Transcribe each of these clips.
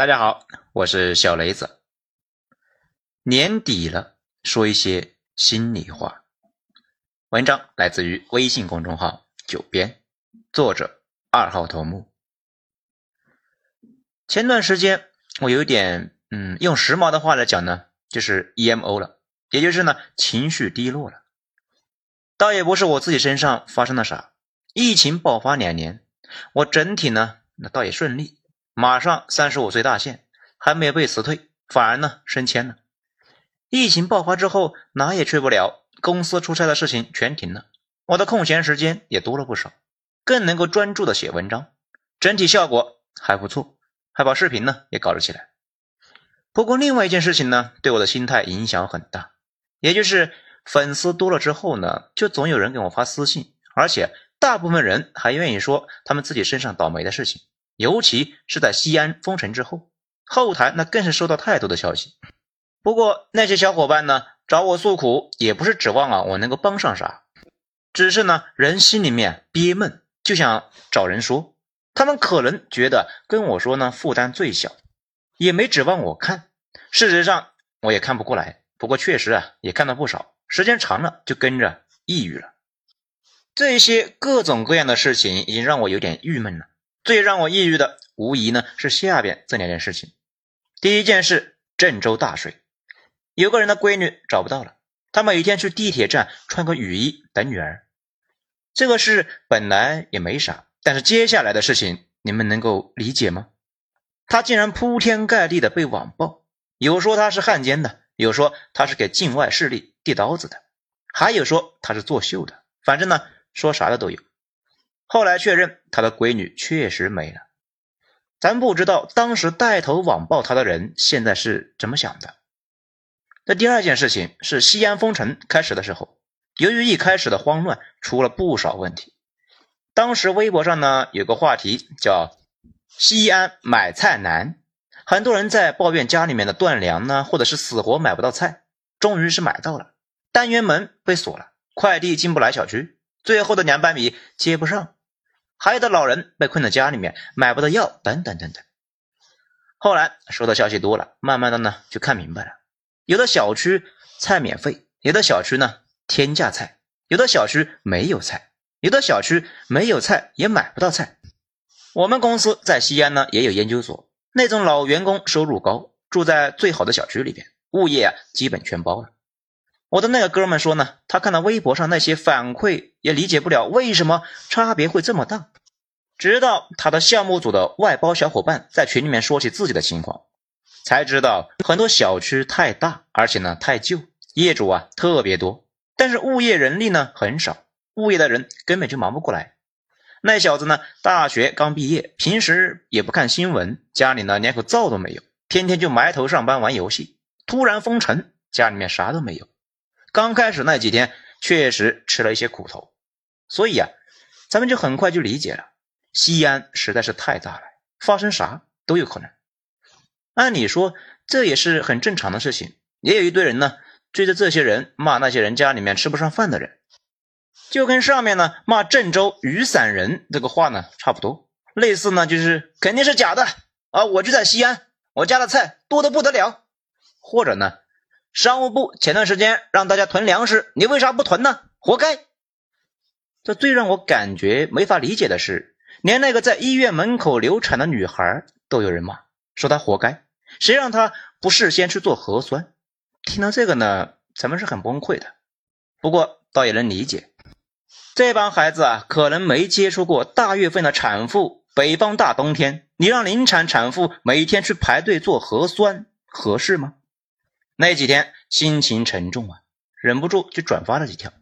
大家好，我是小雷子。年底了，说一些心里话。文章来自于微信公众号“九编”，作者二号头目。前段时间我有点，嗯，用时髦的话来讲呢，就是 emo 了，也就是呢情绪低落了。倒也不是我自己身上发生了啥，疫情爆发两年，我整体呢那倒也顺利。马上三十五岁大限，还没有被辞退，反而呢升迁了。疫情爆发之后，哪也去不了，公司出差的事情全停了，我的空闲时间也多了不少，更能够专注的写文章，整体效果还不错，还把视频呢也搞了起来。不过另外一件事情呢，对我的心态影响很大，也就是粉丝多了之后呢，就总有人给我发私信，而且大部分人还愿意说他们自己身上倒霉的事情。尤其是在西安封城之后，后台那更是收到太多的消息。不过那些小伙伴呢，找我诉苦也不是指望啊我能够帮上啥，只是呢人心里面憋闷，就想找人说。他们可能觉得跟我说呢负担最小，也没指望我看。事实上我也看不过来，不过确实啊也看到不少，时间长了就跟着抑郁了。这些各种各样的事情已经让我有点郁闷了。最让我抑郁的，无疑呢是下边这两件事情。第一件事，郑州大水，有个人的闺女找不到了，他每天去地铁站穿个雨衣等女儿。这个事本来也没啥，但是接下来的事情，你们能够理解吗？他竟然铺天盖地的被网暴，有说他是汉奸的，有说他是给境外势力递刀子的，还有说他是作秀的，反正呢说啥的都有。后来确认他的闺女确实没了，咱不知道当时带头网暴他的人现在是怎么想的。那第二件事情是西安封城开始的时候，由于一开始的慌乱，出了不少问题。当时微博上呢有个话题叫“西安买菜难”，很多人在抱怨家里面的断粮呢，或者是死活买不到菜。终于是买到了，单元门被锁了，快递进不来小区，最后的两百米接不上。还有的老人被困在家里面，买不到药，等等等等。后来收到消息多了，慢慢的呢就看明白了。有的小区菜免费，有的小区呢天价菜，有的小区没有菜，有的小区没有菜也买不到菜。我们公司在西安呢也有研究所，那种老员工收入高，住在最好的小区里边，物业啊基本全包了。我的那个哥们说呢，他看到微博上那些反馈，也理解不了为什么差别会这么大。直到他的项目组的外包小伙伴在群里面说起自己的情况，才知道很多小区太大，而且呢太旧，业主啊特别多，但是物业人力呢很少，物业的人根本就忙不过来。那小子呢，大学刚毕业，平时也不看新闻，家里呢连口灶都没有，天天就埋头上班玩游戏。突然封城，家里面啥都没有。刚开始那几天确实吃了一些苦头，所以啊，咱们就很快就理解了。西安实在是太大了，发生啥都有可能。按理说这也是很正常的事情，也有一堆人呢追着这些人骂那些人家里面吃不上饭的人，就跟上面呢骂郑州雨伞人这个话呢差不多，类似呢就是肯定是假的啊，我就在西安，我家的菜多的不得了，或者呢。商务部前段时间让大家囤粮食，你为啥不囤呢？活该！这最让我感觉没法理解的是，连那个在医院门口流产的女孩都有人骂，说她活该。谁让她不事先去做核酸？听到这个呢，咱们是很崩溃的。不过倒也能理解，这帮孩子啊，可能没接触过大月份的产妇，北方大冬天，你让临产产妇每天去排队做核酸，合适吗？那几天心情沉重啊，忍不住就转发了几条，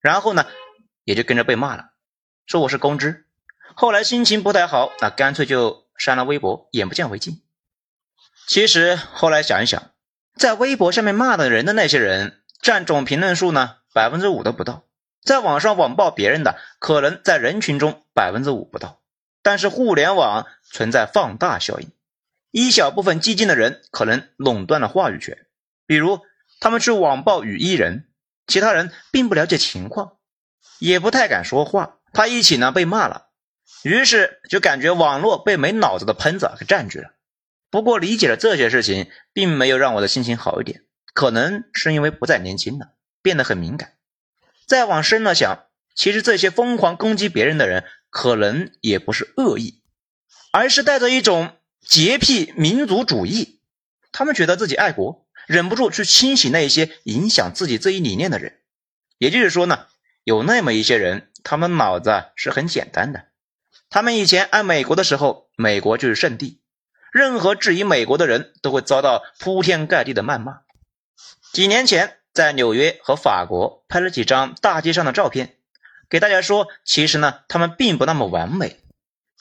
然后呢，也就跟着被骂了，说我是公知。后来心情不太好，那干脆就删了微博，眼不见为净。其实后来想一想，在微博下面骂的人的那些人，占总评论数呢百分之五都不到，在网上网暴别人的，可能在人群中百分之五不到。但是互联网存在放大效应，一小部分激进的人可能垄断了话语权。比如，他们去网暴雨衣人，其他人并不了解情况，也不太敢说话，怕一起呢被骂了，于是就感觉网络被没脑子的喷子给占据了。不过理解了这些事情，并没有让我的心情好一点。可能是因为不再年轻了，变得很敏感。再往深了想，其实这些疯狂攻击别人的人，可能也不是恶意，而是带着一种洁癖民族主义。他们觉得自己爱国，忍不住去清洗那些影响自己这一理念的人。也就是说呢，有那么一些人，他们脑子是很简单的。他们以前爱美国的时候，美国就是圣地，任何质疑美国的人都会遭到铺天盖地的谩骂。几年前，在纽约和法国拍了几张大街上的照片，给大家说，其实呢，他们并不那么完美，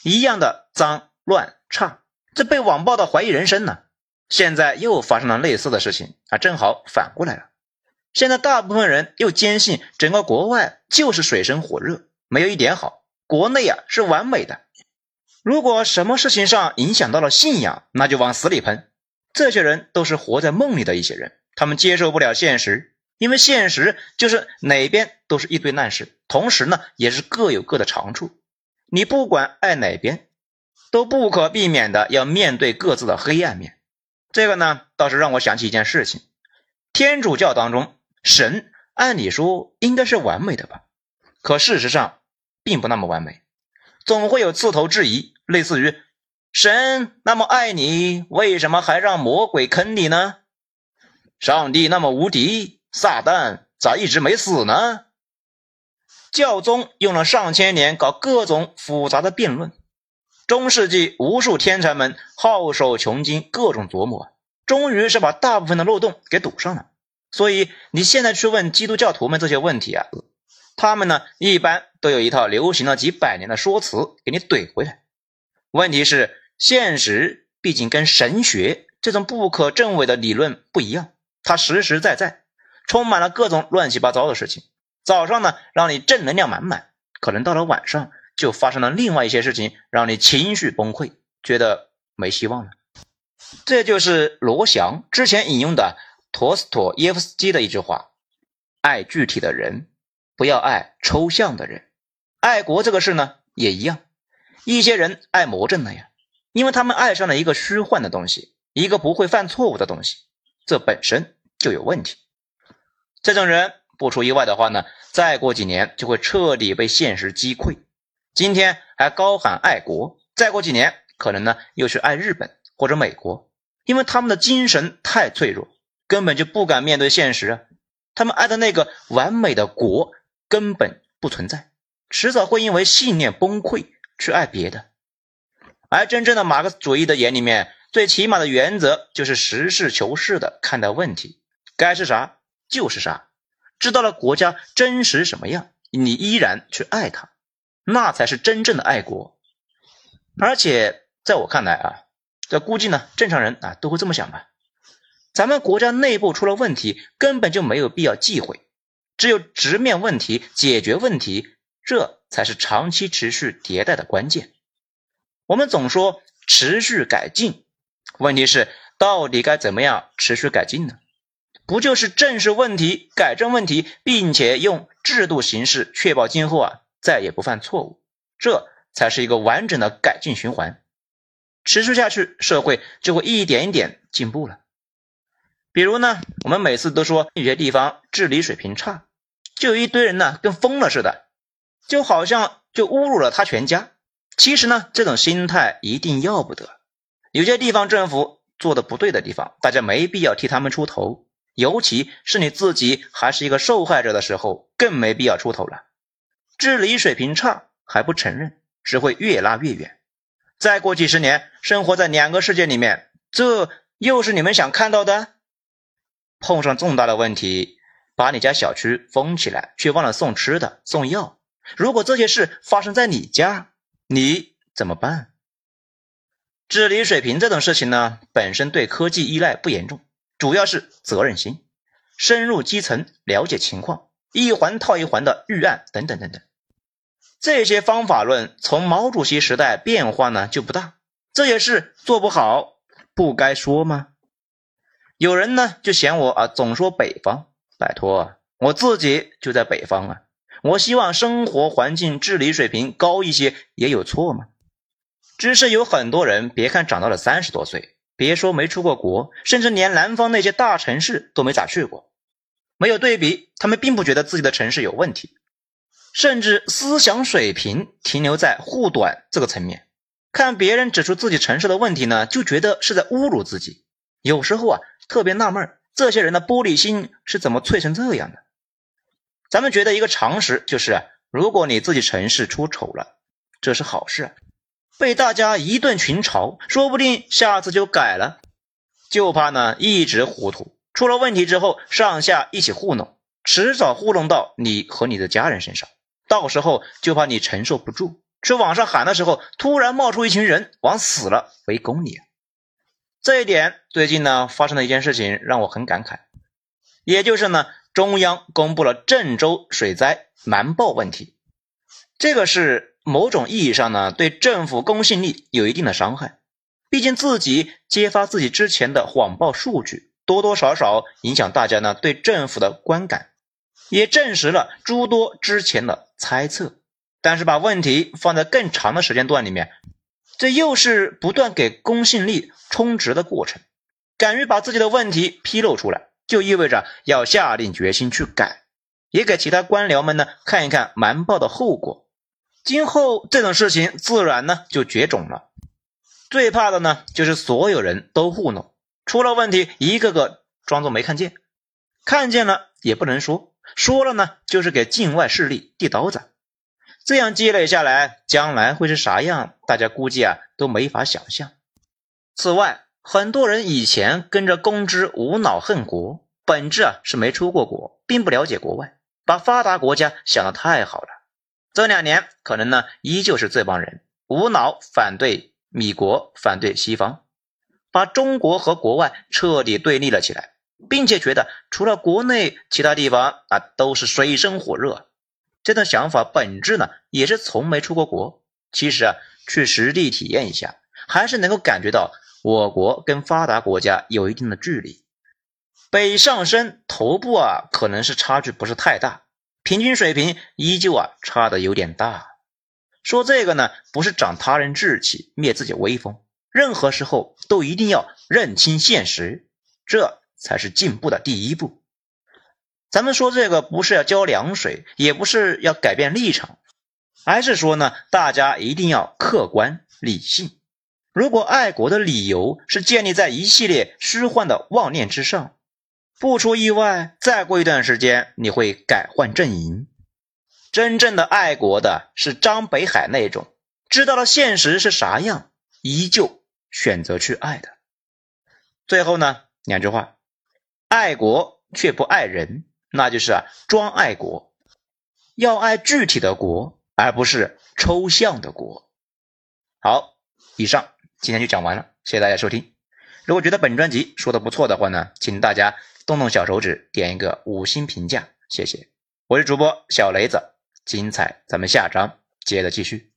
一样的脏乱差，这被网暴的怀疑人生呢。现在又发生了类似的事情啊，正好反过来了。现在大部分人又坚信整个国外就是水深火热，没有一点好，国内啊是完美的。如果什么事情上影响到了信仰，那就往死里喷。这些人都是活在梦里的一些人。他们接受不了现实，因为现实就是哪边都是一堆烂事，同时呢，也是各有各的长处。你不管爱哪边，都不可避免的要面对各自的黑暗面。这个呢，倒是让我想起一件事情：天主教当中，神按理说应该是完美的吧？可事实上，并不那么完美，总会有刺头质疑，类似于“神那么爱你，为什么还让魔鬼坑你呢？”上帝那么无敌，撒旦咋一直没死呢？教宗用了上千年搞各种复杂的辩论，中世纪无数天才们耗手穷经，各种琢磨，终于是把大部分的漏洞给堵上了。所以你现在去问基督教徒们这些问题啊，他们呢一般都有一套流行了几百年的说辞给你怼回来。问题是，现实毕竟跟神学这种不可证伪的理论不一样。它实实在在充满了各种乱七八糟的事情。早上呢，让你正能量满满，可能到了晚上就发生了另外一些事情，让你情绪崩溃，觉得没希望了。这就是罗翔之前引用的陀思妥耶夫斯基的一句话：“爱具体的人，不要爱抽象的人。”爱国这个事呢，也一样。一些人爱魔怔了呀，因为他们爱上了一个虚幻的东西，一个不会犯错误的东西。这本身就有问题。这种人不出意外的话呢，再过几年就会彻底被现实击溃。今天还高喊爱国，再过几年可能呢又是爱日本或者美国，因为他们的精神太脆弱，根本就不敢面对现实啊。他们爱的那个完美的国根本不存在，迟早会因为信念崩溃去爱别的。而真正的马克思主义的眼里面。最起码的原则就是实事求是的看待问题，该是啥就是啥。知道了国家真实什么样，你依然去爱它，那才是真正的爱国。而且在我看来啊，这估计呢，正常人啊都会这么想吧。咱们国家内部出了问题，根本就没有必要忌讳，只有直面问题、解决问题，这才是长期持续迭代的关键。我们总说持续改进。问题是，到底该怎么样持续改进呢？不就是正视问题、改正问题，并且用制度形式确保今后啊再也不犯错误，这才是一个完整的改进循环。持续下去，社会就会一点一点进步了。比如呢，我们每次都说有些地方治理水平差，就有一堆人呢跟疯了似的，就好像就侮辱了他全家。其实呢，这种心态一定要不得。有些地方政府做的不对的地方，大家没必要替他们出头，尤其是你自己还是一个受害者的时候，更没必要出头了。治理水平差还不承认，只会越拉越远。再过几十年，生活在两个世界里面，这又是你们想看到的？碰上重大的问题，把你家小区封起来，却忘了送吃的、送药。如果这些事发生在你家，你怎么办？治理水平这种事情呢，本身对科技依赖不严重，主要是责任心，深入基层了解情况，一环套一环的预案等等等等。这些方法论从毛主席时代变化呢就不大，这也是做不好，不该说吗？有人呢就嫌我啊总说北方，拜托，我自己就在北方啊，我希望生活环境治理水平高一些，也有错吗？只是有很多人，别看长到了三十多岁，别说没出过国，甚至连南方那些大城市都没咋去过。没有对比，他们并不觉得自己的城市有问题，甚至思想水平停留在护短这个层面。看别人指出自己城市的问题呢，就觉得是在侮辱自己。有时候啊，特别纳闷这些人的玻璃心是怎么脆成这样的？咱们觉得一个常识就是，如果你自己城市出丑了，这是好事，被大家一顿群嘲，说不定下次就改了。就怕呢一直糊涂，出了问题之后上下一起糊弄，迟早糊弄到你和你的家人身上，到时候就怕你承受不住。去网上喊的时候，突然冒出一群人往死了围攻你。这一点最近呢发生的一件事情让我很感慨，也就是呢中央公布了郑州水灾瞒报问题，这个是某种意义上呢对政府公信力有一定的伤害。毕竟自己揭发自己之前的谎报数据，多多少少影响大家呢对政府的观感，也证实了诸多之前的猜测。但是把问题放在更长的时间段里面，这又是不断给公信力充值的过程。敢于把自己的问题披露出来，就意味着要下定决心去改，也给其他官僚们呢看一看瞒报的后果。今后这种事情自然呢就绝种了。最怕的呢就是所有人都糊弄，出了问题一个个装作没看见，看见了也不能说，说了呢就是给境外势力递刀子。这样积累下来，将来会是啥样？大家估计啊都没法想象。此外，很多人以前跟着公知无脑恨国，本质啊是没出过国，并不了解国外，把发达国家想得太好了。这两年可能呢依旧是这帮人无脑反对米国，反对西方，把中国和国外彻底对立了起来，并且觉得除了国内，其他地方啊都是水深火热。这种想法本质呢，也是从没出过国。其实啊，去实地体验一下，还是能够感觉到我国跟发达国家有一定的距离。北上深头部啊，可能是差距不是太大，平均水平依旧啊差的有点大。说这个呢，不是长他人志气，灭自己威风。任何时候都一定要认清现实，这才是进步的第一步。咱们说这个不是要浇凉水，也不是要改变立场，而是说呢，大家一定要客观理性。如果爱国的理由是建立在一系列虚幻的妄念之上，不出意外，再过一段时间你会改换阵营。真正的爱国的是张北海那种，知道了现实是啥样，依旧选择去爱的。最后呢，两句话：爱国却不爱人。那就是啊，装爱国，要爱具体的国，而不是抽象的国。好，以上今天就讲完了，谢谢大家收听。如果觉得本专辑说的不错的话呢，请大家动动小手指，点一个五星评价，谢谢。我是主播小雷子，精彩咱们下章接着继续。